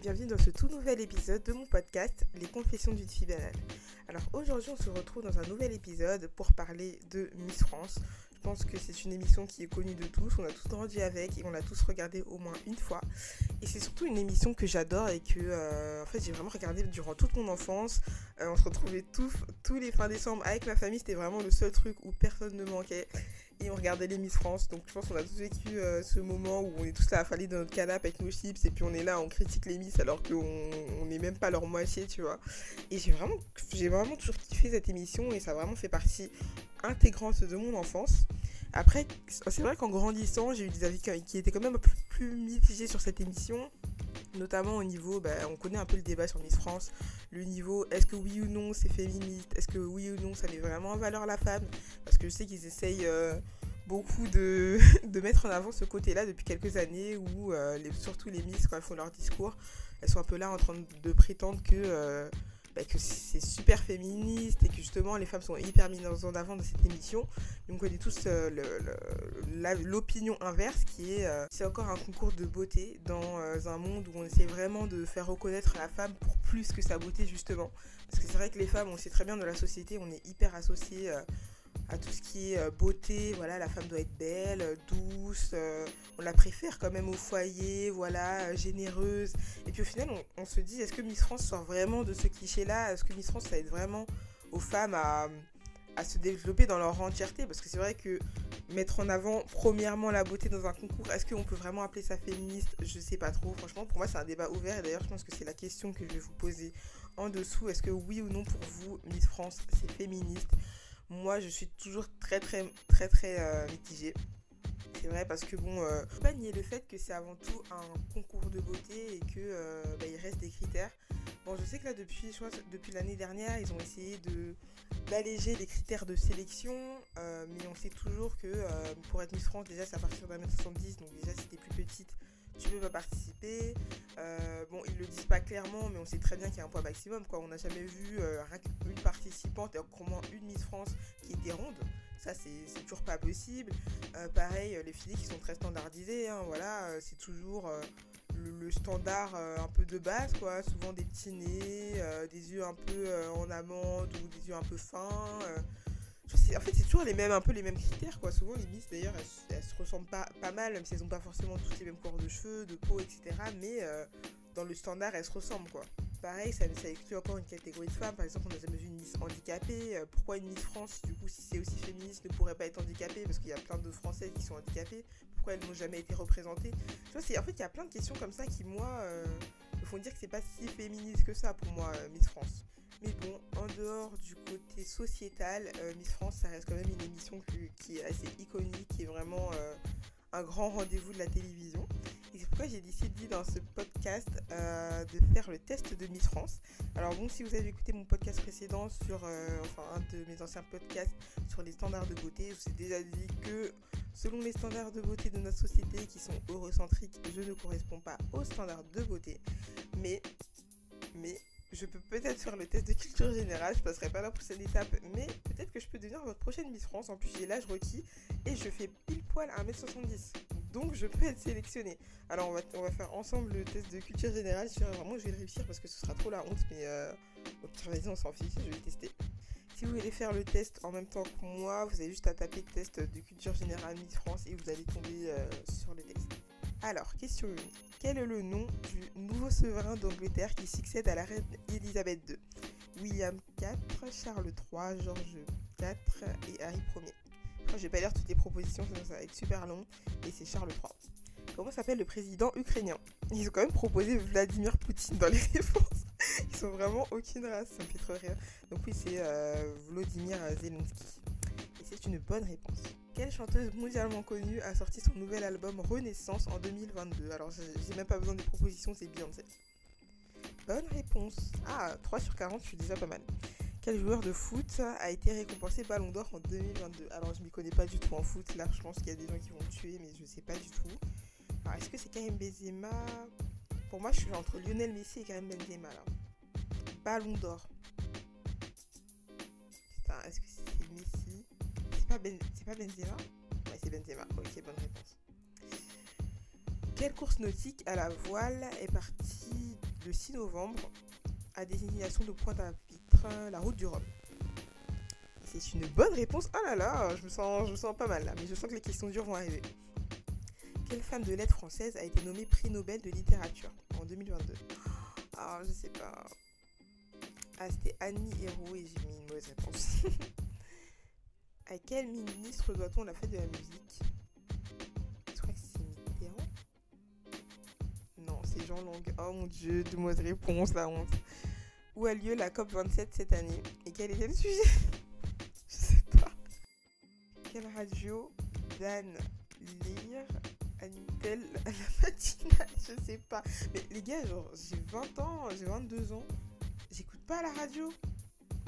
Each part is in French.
bienvenue dans ce tout nouvel épisode de mon podcast Les Confessions d'une fille banale. Alors aujourd'hui on se retrouve dans un nouvel épisode pour parler de Miss France. Je pense que c'est une émission qui est connue de tous, on a tous grandi avec et on l'a tous regardé au moins une fois. Et c'est surtout une émission que j'adore et que euh, j'ai vraiment regardé durant toute mon enfance. Euh, on se retrouvait tous, tous les fins décembre avec ma famille, c'était vraiment le seul truc où personne ne manquait et on regardait les Miss France. Donc je pense qu'on a tous vécu euh, ce moment où on est tous là affalés dans notre canapé avec nos chips et puis on est là, on critique les Miss alors qu'on n'est même pas leur moitié, tu vois. Et j'ai vraiment, vraiment toujours kiffé cette émission et ça vraiment fait partie intégrante de mon enfance. Après, c'est vrai qu'en grandissant, j'ai eu des avis qui étaient quand même peu plus mitigés sur cette émission notamment au niveau, bah, on connaît un peu le débat sur Miss France, le niveau est-ce que oui ou non c'est féministe, est-ce que oui ou non ça met vraiment en valeur la femme, parce que je sais qu'ils essayent euh, beaucoup de, de, mettre en avant ce côté-là depuis quelques années où euh, les, surtout les Miss quand elles font leur discours, elles sont un peu là en train de prétendre que euh, bah, que c'est super féministe et que justement les femmes sont hyper mises en avant dans cette émission. Donc on connaît tous euh, l'opinion inverse qui est c'est encore un concours de beauté dans un monde où on essaie vraiment de faire reconnaître la femme pour plus que sa beauté justement. Parce que c'est vrai que les femmes, on sait très bien dans la société, on est hyper associés à tout ce qui est euh, beauté. Voilà, la femme doit être belle, euh, douce. Euh, on la préfère quand même au foyer, voilà, généreuse. Et puis au final, on, se dit, est-ce que Miss France sort vraiment de ce cliché-là? Est-ce que Miss France, ça aide vraiment aux femmes à, se développer dans leur entièreté? Parce que c'est vrai que mettre en avant premièrement la beauté dans un concours, est-ce qu'on peut vraiment appeler ça féministe? Je sais pas trop. Franchement, pour moi, c'est un débat ouvert. Et d'ailleurs, je pense que c'est la question que je vais vous poser en dessous. Est-ce que oui ou non pour vous, Miss France, c'est féministe? Moi, je suis toujours très, très, très, très euh, mitigée. C'est vrai parce que bon, euh, faut pas nier le fait que c'est avant tout un concours de beauté et que euh, bah, il reste des critères. Bon, je sais que là depuis, depuis l'année dernière, ils ont essayé de d'alléger les critères de sélection, mais on sait toujours que pour être Miss France, déjà c'est à partir d'un mètre 70, donc déjà t'es plus petite, tu peux pas participer. Euh, bon, ils le disent pas clairement, mais on sait très bien qu'il y a un poids maximum. Quoi. On n'a jamais vu euh, une participante et encore moins une Miss France qui était ronde. Ça, c'est toujours pas possible. Euh, pareil, les filles qui sont très standardisées, hein, voilà, c'est toujours le, standard un peu de base, quoi. Souvent des petits nez, des yeux un peu en amande ou des yeux un peu fins en fait, c'est toujours les mêmes, un peu les mêmes critères, quoi. Souvent, les Miss, d'ailleurs, elles, se ressemblent pas, pas mal, même si elles n'ont pas forcément toutes les mêmes couleurs de cheveux, de peau, etc. Mais euh, dans le standard, elles se ressemblent, quoi. Pareil, ça, ça exclut encore une catégorie de femmes. Par exemple, on n'a jamais vu une Miss handicapée. Euh, pourquoi une Miss France, du coup, si c'est aussi féministe, ne pourrait pas être handicapée? Parce qu'il y a plein de Françaises qui sont handicapées. Pourquoi elles n'ont jamais été représentées? Tu vois, en fait, il y a plein de questions comme ça qui, moi, euh, me font dire que c'est pas si féministe que ça pour moi, Miss France. Mais bon, en dehors du côté sociétal, euh, Miss France, ça reste quand même une émission qui est assez iconique, qui est vraiment euh, un grand rendez-vous de la télévision. Et c'est pourquoi j'ai décidé dans ce podcast euh, de faire le test de Miss France. Alors bon, si vous avez écouté mon podcast précédent sur, enfin un de mes anciens podcasts sur les standards de beauté, je vous ai déjà dit que selon les standards de beauté de notre société qui sont eurocentriques, je ne corresponds pas aux standards de beauté. Mais, mais je peux peut-être faire le test de culture générale, je passerai pas la prochaine étape, mais peut-être que je peux devenir votre prochaine Miss France. En plus, j'ai l'âge requis et je fais pile poil 1m70. Donc, je peux être sélectionnée. Alors, on va, faire ensemble le test de culture générale. Vraiment, je vais réussir parce que ce sera trop la honte, mais euh, pire, vas-y, on s'en fiche, je vais tester. Si vous voulez faire le test en même temps que moi, vous avez juste à taper test de culture générale Miss France et vous allez tomber euh, sur le texte. Alors, question 1. Quel est le nom du nouveau souverain d'Angleterre qui succède à la reine Elisabeth II William IV, Charles III, George IV et Harry Ier. Je ne vais pas lire toutes les propositions, sinon ça va être super long. Et c'est Charles III. Comment s'appelle le président ukrainien? Ils ont quand même proposé Vladimir Poutine dans les réponses. Ils sont vraiment aucune race, ça me fait trop. Donc oui, c'est euh, Vladimir Zelensky. Et c'est une bonne réponse. Quelle chanteuse mondialement connue a sorti son nouvel album Renaissance en 2022 Alors, j'ai même pas besoin de propositions, c'est Beyoncé. Bonne réponse. Ah, 3 sur 40, je suis déjà pas mal. Quel joueur de foot a été récompensé Ballon d'Or en 2022 Alors, je m'y connais pas du tout en foot. Là, je pense qu'il y a des gens qui vont me tuer, mais je sais pas du tout. Alors, est-ce que c'est Karim Benzema? Pour moi, je suis entre Lionel Messi et Karim Benzema. Là. Ballon d'Or. Est-ce que c'est ben, c'est pas Benzema? Ouais, c'est Benzema. Ok, bonne réponse. Quelle course nautique à la voile est partie le 6 novembre à destination de Pointe-à-Pitre, la route du Rhum? C'est une bonne réponse. Ah là là, je me sens, je me sens pas mal là, mais je sens que les questions dures vont arriver. Quelle femme de lettres française a été nommée prix Nobel de littérature en 2022 Ah, je sais pas. Ah, c'était Annie Hérault et j'ai mis une mauvaise réponse. à quel ministre doit-on la fête de la musique? Je crois que c'est Mitterrand Non, c'est Jean Long. Oh mon dieu, deux mauvaises réponses, la honte. Où a lieu la COP27 cette année? Et quel était le sujet? Je sais pas. Quelle radio Dan Lire anime-t-elle la matinale? Je sais pas. Mais les gars, j'ai 20 ans, j'ai 22 ans. J'écoute pas la radio.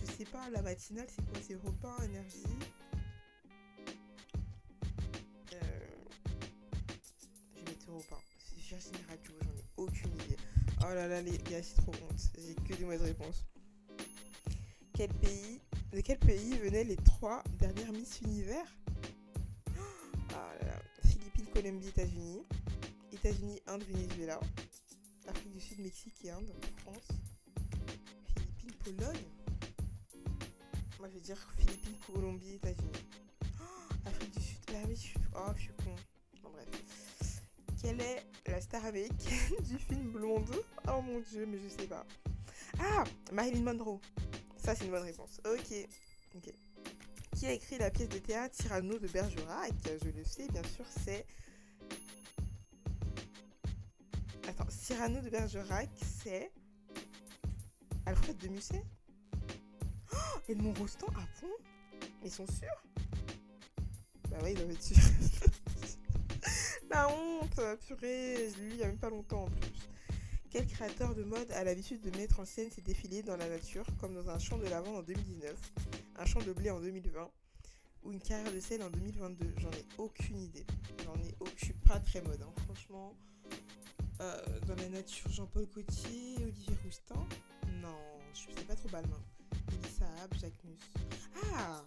Je sais pas, la matinale, c'est quoi? C'est repas, énergie? Virginie Radio, j'en ai aucune idée. Oh là là, les gars, c'est trop honte. J'ai que des mauvaises réponses. Quel pays De quel pays venaient les trois dernières Miss Univers? Là. Philippines, Colombie, États-Unis. États-Unis, Inde, Venezuela. Afrique du Sud, Mexique et Inde. France. Philippines, Pologne. Moi, je vais dire Philippines, Colombie, États-Unis. Oh, Afrique du Sud. Ah oui, je suis, oh, je suis con. Quelle est la star américaine du film Blonde? Oh mon dieu, mais je sais pas. Ah Marilyn Monroe. Ça, c'est une bonne réponse. Ok. Ok. Qui a écrit la pièce de théâtre Cyrano de Bergerac? Je le sais, bien sûr, c'est. Attends, Cyrano de Bergerac, c'est. Alfred de Musset? Oh Edmond Rostand Ah bon? Mais ils sont sûrs? Bah ouais, ils doivent être sûrs. La honte Purée, je l'ai lu il y a même pas longtemps en plus. Quel créateur de mode a l'habitude de mettre en scène ses défilés dans la nature, comme dans un champ de lavande en 2019, un champ de blé en 2020 ou une carrière de sel en 2022 J'en ai aucune idée. J'en ai au... Je suis pas très mode, hein. franchement. Euh, dans la nature, Jean-Paul Gaultier, Olivier Roustin Non, je sais pas trop Balmain. Elissa Saab, Jacques Mus. Ah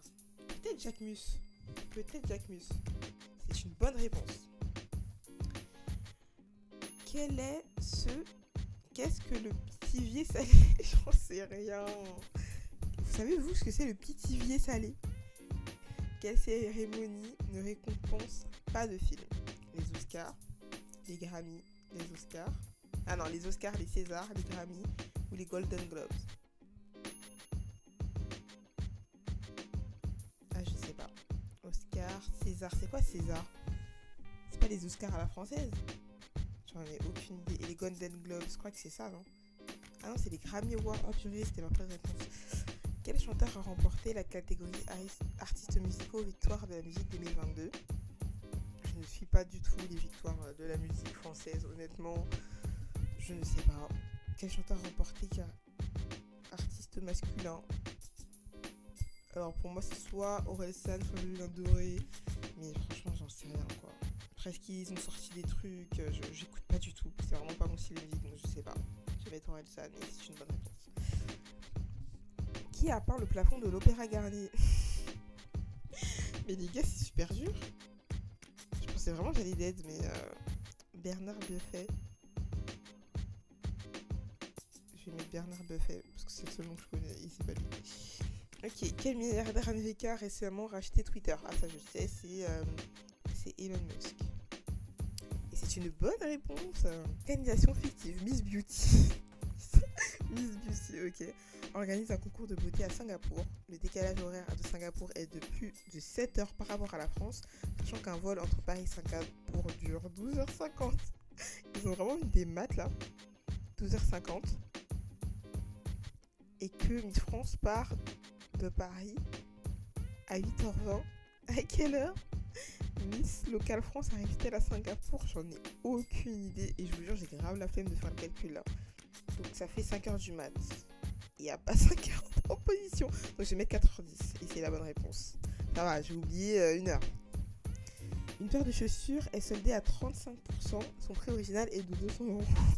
Peut-être Jacques Mus. Peut-être Jacques Mus. C'est une bonne réponse. Quel est ce Qu'est-ce que le pitivier salé? J'en sais rien. Vous savez, vous, ce que c'est le pitivier salé? Quelle cérémonie ne récompense pas de film? Les Oscars, les Grammy, les Oscars. Ah non, les Oscars, les Césars, les Grammy ou les Golden Globes. Ah, je sais pas. Oscar, César, c'est quoi César C'est pas les Oscars à la française? J'en ai aucune idée. Et les Golden Globes, je crois que c'est ça, non? Ah non, c'est les Grammy Awards. Oh purée, c'était ma première réponse. Quel chanteur a remporté la catégorie artistes musicaux victoire de la musique 2022 Je ne suis pas du tout les victoires de la musique française, honnêtement. Je ne sais pas. Quel chanteur a remporté artiste masculin? Alors pour moi, c'est soit Orelsan, soit Julien Doré. Mais franchement, j'en sais rien quoi presque qu'ils ont sorti des trucs, euh, j'écoute pas du tout. C'est vraiment pas mon style de musique, donc je sais pas. Je vais mettre Orelsan et c'est une bonne réponse. Qui a peint le plafond de l'Opéra Garnier Mais les gars, c'est super dur. Je pensais vraiment que j'allais dead, mais euh, Bernard Buffet. Je vais mettre Bernard Buffet parce que c'est le seul nom que je connais et c'est pas lui. Ok, quel milliardaire américain a récemment racheté Twitter Ah, ça je sais, c'est euh, Elon Musk. Une bonne réponse. Organisation fictive, Miss Beauty. Miss Beauty, ok. Organise un concours de beauté à Singapour. Le décalage horaire de Singapour est de plus de 7 heures par rapport à la France, sachant qu'un vol entre Paris et Singapour dure 12h50. Ils ont vraiment mis des maths là. 12h50. Et que Miss France part de Paris à 8h20. À quelle heure? Miss Local France arrive-t-elle à Singapour J'en ai aucune idée. Et je vous jure, j'ai grave la flemme de faire le calcul là. Donc ça fait 5h du mat. Il n'y a pas 5 heures en proposition. Donc je vais mettre 4h10. Et c'est la bonne réponse. Ça va, j'ai oublié euh, une heure. Une paire de chaussures est soldée à 35%. Son prix original est de 200 euros.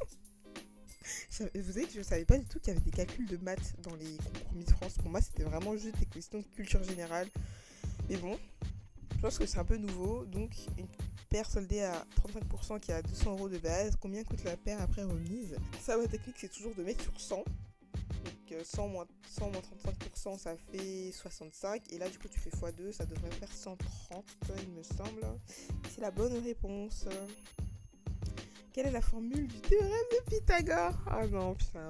Vous savez que je ne savais pas du tout qu'il y avait des calculs de maths dans les concours Miss France. Pour moi, c'était vraiment juste des questions de culture générale. Mais bon, je pense que c'est un peu nouveau. Donc, paire soldée à 35% qui à 200 euros de base. Combien coûte la paire après remise? Ça, ma technique, c'est toujours de mettre sur 100. Donc 100 moins, 100 35%, ça fait 65. Et là, du coup, tu fais x2, ça devrait faire 130, il me semble. C'est la bonne réponse. Quelle est la formule du théorème de Pythagore? Ah non, putain,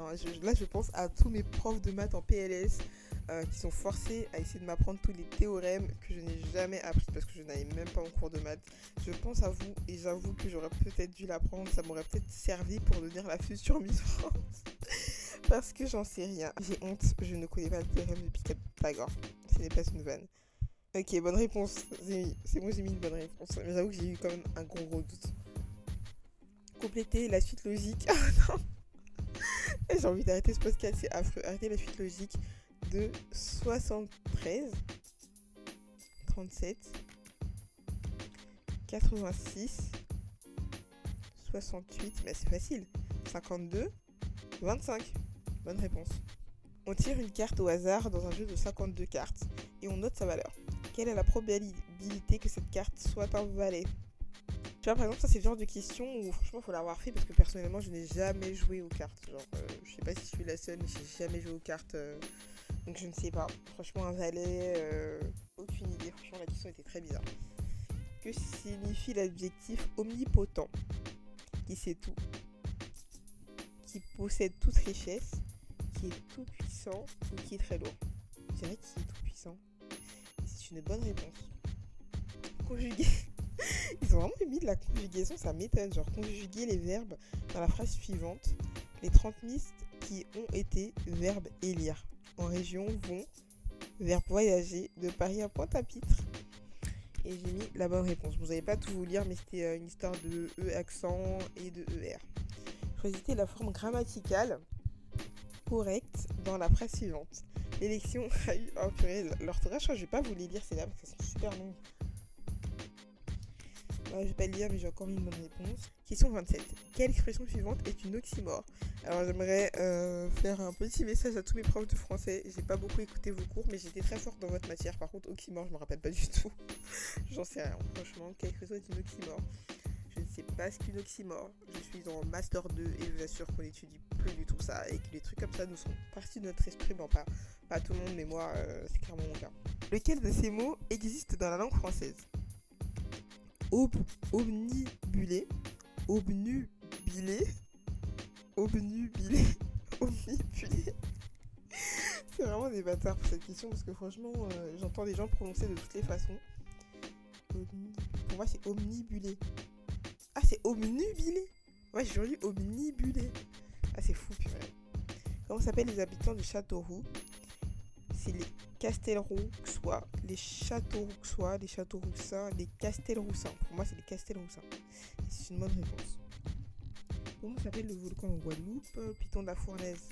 là je pense à tous mes profs de maths en PLS euh, qui sont forcés à essayer de m'apprendre tous les théorèmes que je n'ai jamais appris parce que je n'avais même pas en cours de maths. Je pense à vous et j'avoue que j'aurais peut-être dû l'apprendre, ça m'aurait peut-être servi pour devenir la future Miss France. parce que j'en sais rien. J'ai honte, je ne connais pas le théorème de Pythagore. Ce n'est pas une vanne. Ok, bonne réponse. C'est moi, j'ai mis une bonne réponse. Mais j'avoue que j'ai eu quand même un gros gros doute. Compléter la suite logique. Ah J'ai envie d'arrêter ce podcast, c'est affreux. Arrêter la suite logique de 73, 37, 86, 68, mais c'est facile, 52, 25. Bonne réponse. On tire une carte au hasard dans un jeu de 52 cartes et on note sa valeur. Quelle est la probabilité que cette carte soit un valet? Tu vois, par exemple, ça, c'est le genre de question où, franchement, faut l'avoir fait parce que personnellement, je n'ai jamais joué aux cartes. Genre, euh, je sais pas si je suis la seule, mais j'ai jamais joué aux cartes. Euh, donc je ne sais pas. Franchement, un valet, euh, aucune idée. Franchement, la question était très bizarre. Que signifie l'adjectif omnipotent? Qui sait tout? Qui possède toute richesse? Qui est tout puissant ou qui est très lourd? Je dirais qui est tout puissant. C'est une bonne réponse. Conjugué. Ils ont vraiment mis de la conjugaison, ça m'étonne. Genre conjuguer les verbes dans la phrase suivante. Les 30 mistes qui ont été verbe élire en région vont vers voyager de Paris à Pointe-à-Pitre. Et j'ai mis la bonne réponse. Vous n'allez pas tout vous lire, mais c'était euh, une histoire de E accent et de ER. Choisissez la forme grammaticale correcte dans la phrase suivante. L'élection a eu. Oh purée, l'orthographe, je ne vais pas vous les lire, c'est là parce que c'est super long. Je vais pas le lire, mais j'ai encore mis une bonne réponse. Question 27. Quelle expression suivante est une oxymore? Alors j'aimerais euh, faire un petit message à tous mes profs de français. J'ai pas beaucoup écouté vos cours, mais j'étais très forte dans votre matière. Par contre, oxymore, je me rappelle pas du tout. J'en sais rien. Franchement, quelle expression est une oxymore? Je ne sais pas ce qu'une oxymore. Je suis en master 2 et je vous assure qu'on n'étudie plus du tout ça et que les trucs comme ça nous sont partis de notre esprit. Bon, pas, pas tout le monde, mais moi, euh, c'est clairement mon cas. Lequel de ces mots existe dans la langue française? Omnibulé, obnubilé, obnubilé, omnibulé. C'est vraiment des bâtards pour cette question parce que franchement, euh, j'entends des gens prononcer de toutes les façons. Pour moi, c'est omnibulé. Ah, c'est omnubilé Ouais, j'ai lu omnibulé. Ah, c'est fou, purée. Comment s'appellent les habitants du Châteauroux? C'est les Castelrouxois, les Châteaurouxois, les Châteauroussins, les Castelroussins. Pour moi, c'est les Castelroussins. C'est une bonne réponse. Comment s'appelle le volcan en Guadeloupe Le Piton de la Fournaise,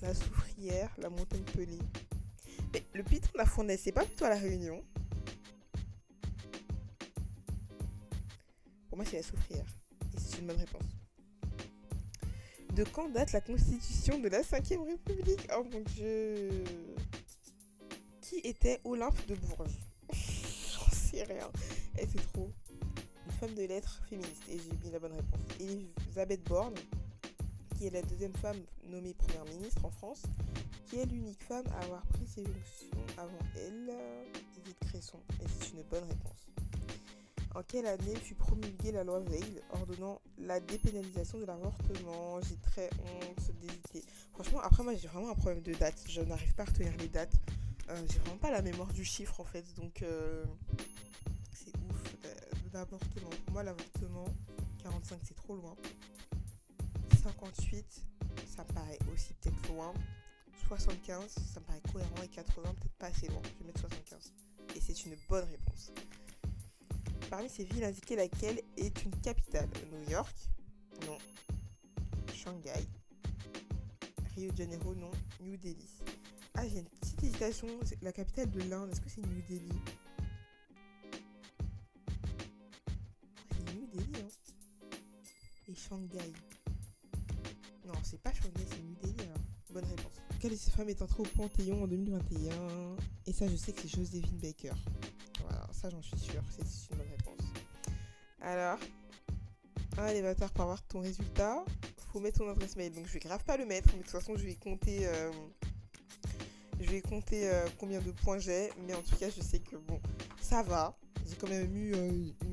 la Soufrière, la Montagne Pelée. Mais le Piton de la Fournaise, c'est pas plutôt à la Réunion Pour moi, c'est la Soufrière. Et c'est une bonne réponse. De quand date la constitution de la 5ème République? Oh mon dieu qui était Olympe de Bourges? J'en sais rien. C'est trop. De lettres féministe. Et j'ai mis la bonne réponse. Elisabeth Borne, qui est la deuxième femme nommée première ministre en France, qui est l'unique femme à avoir pris ses fonctions avant elle, Edith Cresson. Et c'est une bonne réponse. En quelle année fut promulguée la loi Veil ordonnant la dépénalisation de l'avortement? J'ai très honte d'hésiter. Franchement, après moi j'ai vraiment un problème de date. Je n'arrive pas à retenir les dates. Euh, j'ai vraiment pas la mémoire du chiffre en fait, donc euh. L'avortement, pour moi l'avortement, 45 c'est trop loin. 58, ça me paraît aussi peut-être loin. 75, ça me paraît cohérent et 80, peut-être pas assez loin. Je vais mettre 75. Et c'est une bonne réponse. Parmi ces villes indiquées, laquelle est une capitale? New York? Non. Shanghai Rio de Janeiro? Non. New Delhi ah, j'ai une petite hésitation. La capitale de l'Inde, est-ce que c'est New Delhi? Non, c'est pas Shanghai, c'est New Delhi, alors. Bonne réponse. Quelle de ces femmes est entrée au Panthéon en 2021 Et ça, je sais que c'est Joséphine Baker. Voilà, ça, j'en suis sûre. C'est une bonne réponse. Alors, les bâtards, pour avoir ton résultat, faut mettre ton adresse mail. Donc je vais grave pas le mettre, mais de toute façon je vais compter, euh, je vais compter euh, combien de points j'ai. Mais en tout cas, je sais que bon, ça va. J'ai quand même eu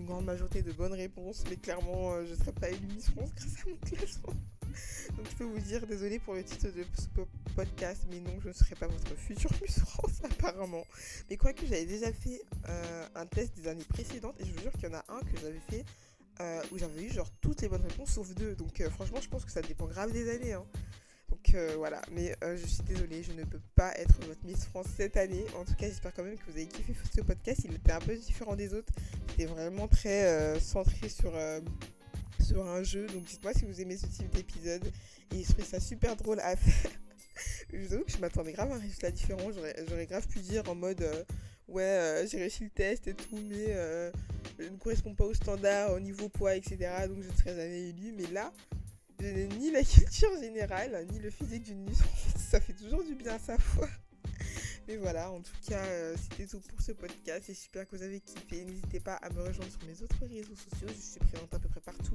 une grande majorité de bonnes réponses, mais clairement, je ne serais pas élue Miss France grâce à mon classement. Donc je peux vous dire, désolé pour le titre de ce podcast, mais non, je ne serai pas votre future Miss France apparemment. Mais quoi que j'avais déjà fait un test des années précédentes, et je vous jure qu'il y en a un que j'avais fait euh, où j'avais eu genre toutes les bonnes réponses sauf deux. Donc euh, franchement, je pense que ça dépend grave des années. Hein. Donc euh, voilà, mais je suis désolée, je ne peux pas être votre Miss France cette année. En tout cas, j'espère quand même que vous avez kiffé ce podcast. Il était un peu différent des autres. C'était vraiment très centré sur, un jeu. Donc dites-moi si vous aimez ce type d'épisode. Et je trouvais ça super drôle à faire. je vous avoue que je m'attendais grave à un résultat différent. J'aurais grave pu dire en mode ouais, j'ai réussi le test et tout, mais je ne correspond pas au standard au niveau poids, etc. Donc je ne serai jamais élue. Mais là, je n'ai ni la culture générale, ni le physique d'une Miss Ça fait toujours du bien à sa foi. Mais voilà, en tout cas, euh, c'était tout pour ce podcast. J'espère que vous avez kiffé. N'hésitez pas à me rejoindre sur mes autres réseaux sociaux. Je suis présente à peu près partout,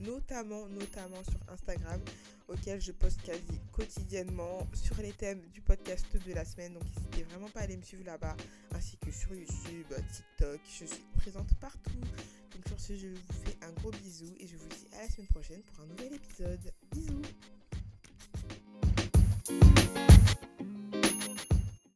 notamment, notamment sur Instagram, auquel je poste quasi quotidiennement sur les thèmes du podcast de la semaine. Donc n'hésitez vraiment pas à aller me suivre là-bas, ainsi que sur YouTube, TikTok. Je suis présente partout. Sur ce, je vous fais un gros bisou et je vous dis à la semaine prochaine pour un nouvel épisode. Bisous